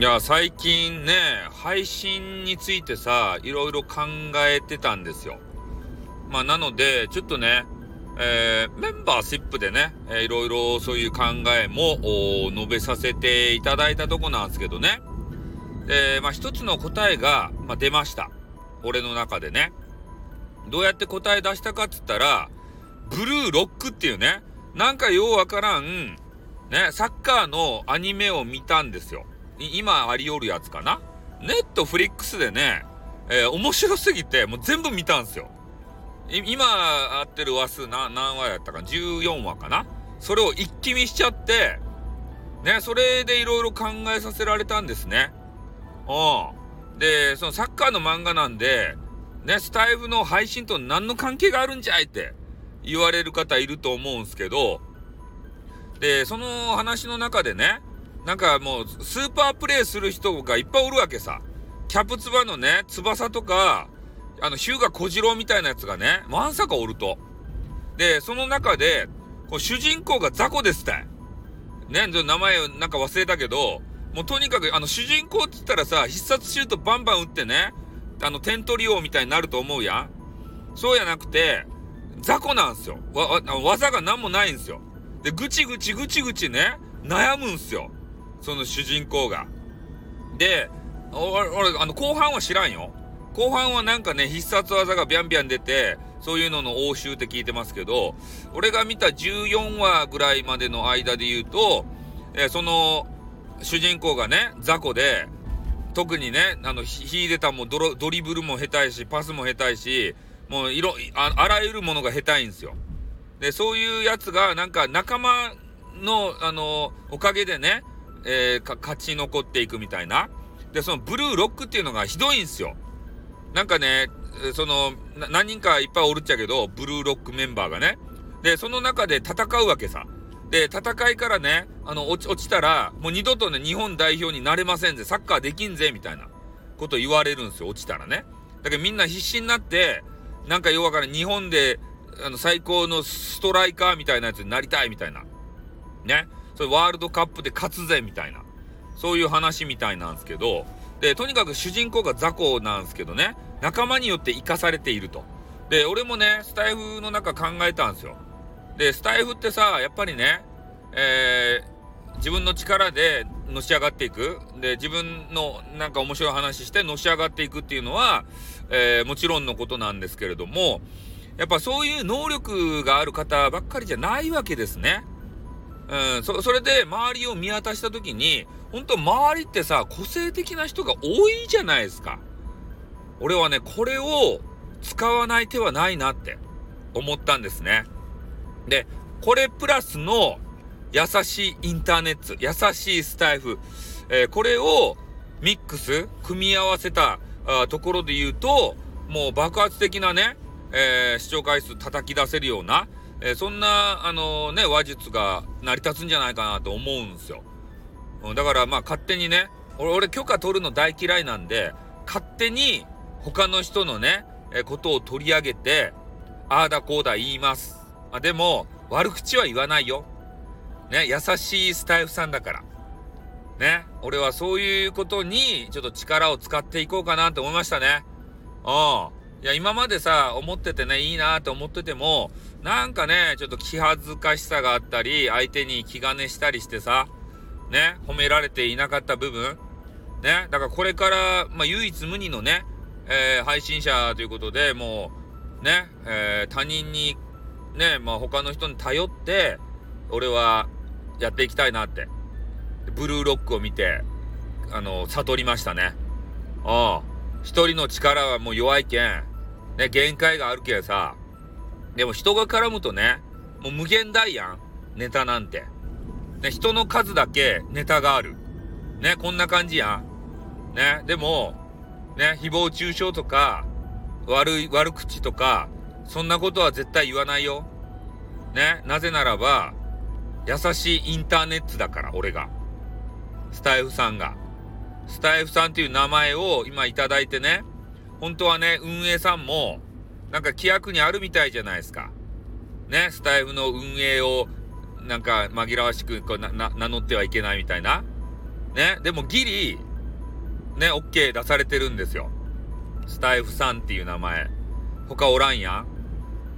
いや、最近ね、配信についてさ、いろいろ考えてたんですよ。まあ、なので、ちょっとね、えー、メンバーシップでね、えー、いろいろそういう考えも述べさせていただいたとこなんですけどね。で、まあ、一つの答えが、まあ、出ました。俺の中でね。どうやって答え出したかっつったら、ブルーロックっていうね、なんかようわからん、ね、サッカーのアニメを見たんですよ。今ありよるやつかな？ネットフリックスでね、えー、面白すぎて、もう全部見たんですよ。今あってる話数何話やったか ?14 話かな？それを一気見しちゃって、ね、それでいろいろ考えさせられたんですね。うん。で、そのサッカーの漫画なんで、ね、スタイフの配信と何の関係があるんじゃいって言われる方いると思うんすけど、で、その話の中でね、なんかもう、スーパープレイする人がいっぱいおるわけさ。キャプツバのね、翼とか、あの、ヒューガ小次郎みたいなやつがね、わんさかおると。で、その中で、こう主人公がザコですってね、名前なんか忘れたけど、もうとにかく、あの、主人公って言ったらさ、必殺シュートバンバン打ってね、あの、点取り王みたいになると思うやん。そうやなくて、雑魚なんすよ。わ、技が何もないんすよ。で、ぐちぐちぐちぐちね、悩むんすよ。その主人公が。で、俺、あの、後半は知らんよ。後半はなんかね、必殺技がビャンビャン出て、そういうのの応酬って聞いてますけど、俺が見た14話ぐらいまでの間で言うと、えー、その、主人公がね、雑魚で、特にね、あの、秀でたもドドリブルも下手いし、パスも下手いし、もう、いろ、ああらゆるものが下手いんですよ。で、そういうやつが、なんか仲間の、あの、おかげでね、えー、勝ち残っていくみたいな。で、そのブルーロックっていうのがひどいんすよ。なんかね、その、何人かいっぱいおるっちゃけど、ブルーロックメンバーがね。で、その中で戦うわけさ。で、戦いからね、あの、落ち、落ちたら、もう二度とね、日本代表になれませんぜ、サッカーできんぜ、みたいなこと言われるんですよ、落ちたらね。だけどみんな必死になって、なんか要から日本で、あの、最高のストライカーみたいなやつになりたいみたいな。ね。それワールドカップで勝つぜみたいな。そういう話みたいなんですけど、で、とにかく主人公が雑魚なんですけどね、仲間によって生かされていると。で、俺もね、スタイフの中考えたんですよ。で、スタイフってさ、やっぱりね、えー、自分の力でのし上がっていく。で、自分のなんか面白い話してのし上がっていくっていうのは、えー、もちろんのことなんですけれども、やっぱそういう能力がある方ばっかりじゃないわけですね。うん、そ、それで周りを見渡した時に、本当周りってさ、個性的な人が多いじゃないですか。俺はね、これを使わない手はないなって思ったんですね。で、これプラスの優しいインターネット、優しいスタイフ、えー、これをミックス、組み合わせたあところで言うと、もう爆発的なね、えー、視聴回数叩き出せるような、えー、そんな、あのね、話術が成り立つんじゃないかなと思うんですよ。うんだからまあ勝手にね、俺、許可取るの大嫌いなんで、勝手に他の人のね、えことを取り上げて、ああだこうだ言います。あでも、悪口は言わないよ。ね、優しいスタイフさんだから。ね、俺はそういうことにちょっと力を使っていこうかなって思いましたね。うん。いや、今までさ、思っててね、いいなって思ってても、なんかね、ちょっと気恥ずかしさがあったり、相手に気兼ねしたりしてさ、ね、褒められていなかった部分、ね、だからこれから、まあ、唯一無二のね、えー、配信者ということで、もう、ね、えー、他人に、ね、まあ、他の人に頼って、俺は、やっていきたいなって。ブルーロックを見て、あの、悟りましたね。うん。一人の力はもう弱いけん、ね、限界があるけんさ。でも人が絡むとね、もう無限大やん。ネタなんて。ね、人の数だけネタがある。ね、こんな感じやん。ね、でも、ね、誹謗中傷とか、悪い、悪口とか、そんなことは絶対言わないよ。ね、なぜならば、優しいインターネットだから、俺が。スタイフさんが。スタイフさんっていう名前を今いただいてね、本当はね、運営さんも、なんか規約にあるみたいじゃないですか。ね、スタイフの運営を、なんか紛らわしくこうな名乗ってはいけないみたいな。ね、でもギリ、ね、OK 出されてるんですよ。スタイフさんっていう名前。他おらんや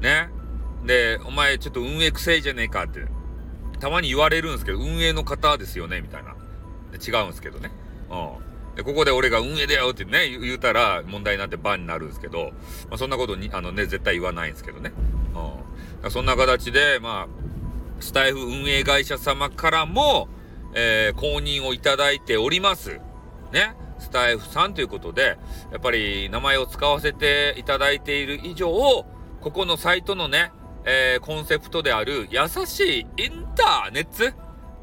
んね。で、お前ちょっと運営くせいじゃねえかって、たまに言われるんですけど、運営の方ですよねみたいな。で違うんですけどね。うん。で、ここで俺が運営だよってね、言うたら問題になってバンになるんですけど、まあ、そんなことに、あのね、絶対言わないんですけどね。うん。そんな形で、まあ、スタイフ運営会社様からも、えー、公認をいただいております。ね。スタイフさんということで、やっぱり名前を使わせていただいている以上、ここのサイトのね、えー、コンセプトである優しいインターネッ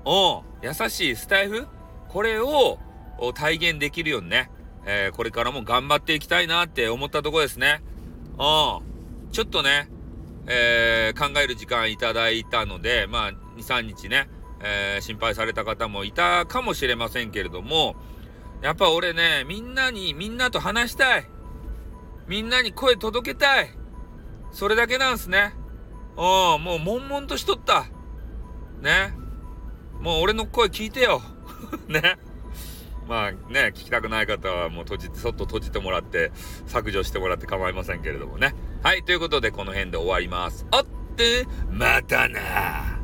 ト？うん、優しいスタイフ？これをを体現できるようにね、えー、これからも頑張っていきたいなって思ったとこですね。うん。ちょっとね、えー、考える時間いただいたので、まあ、2、3日ね、えー、心配された方もいたかもしれませんけれども、やっぱ俺ね、みんなに、みんなと話したい。みんなに声届けたい。それだけなんすね。うん、もう悶々としとった。ね。もう俺の声聞いてよ。ね。まあね、聞きたくない方はもう閉じて、そっと閉じてもらって、削除してもらって構いませんけれどもね。はい、ということでこの辺で終わります。あって、またな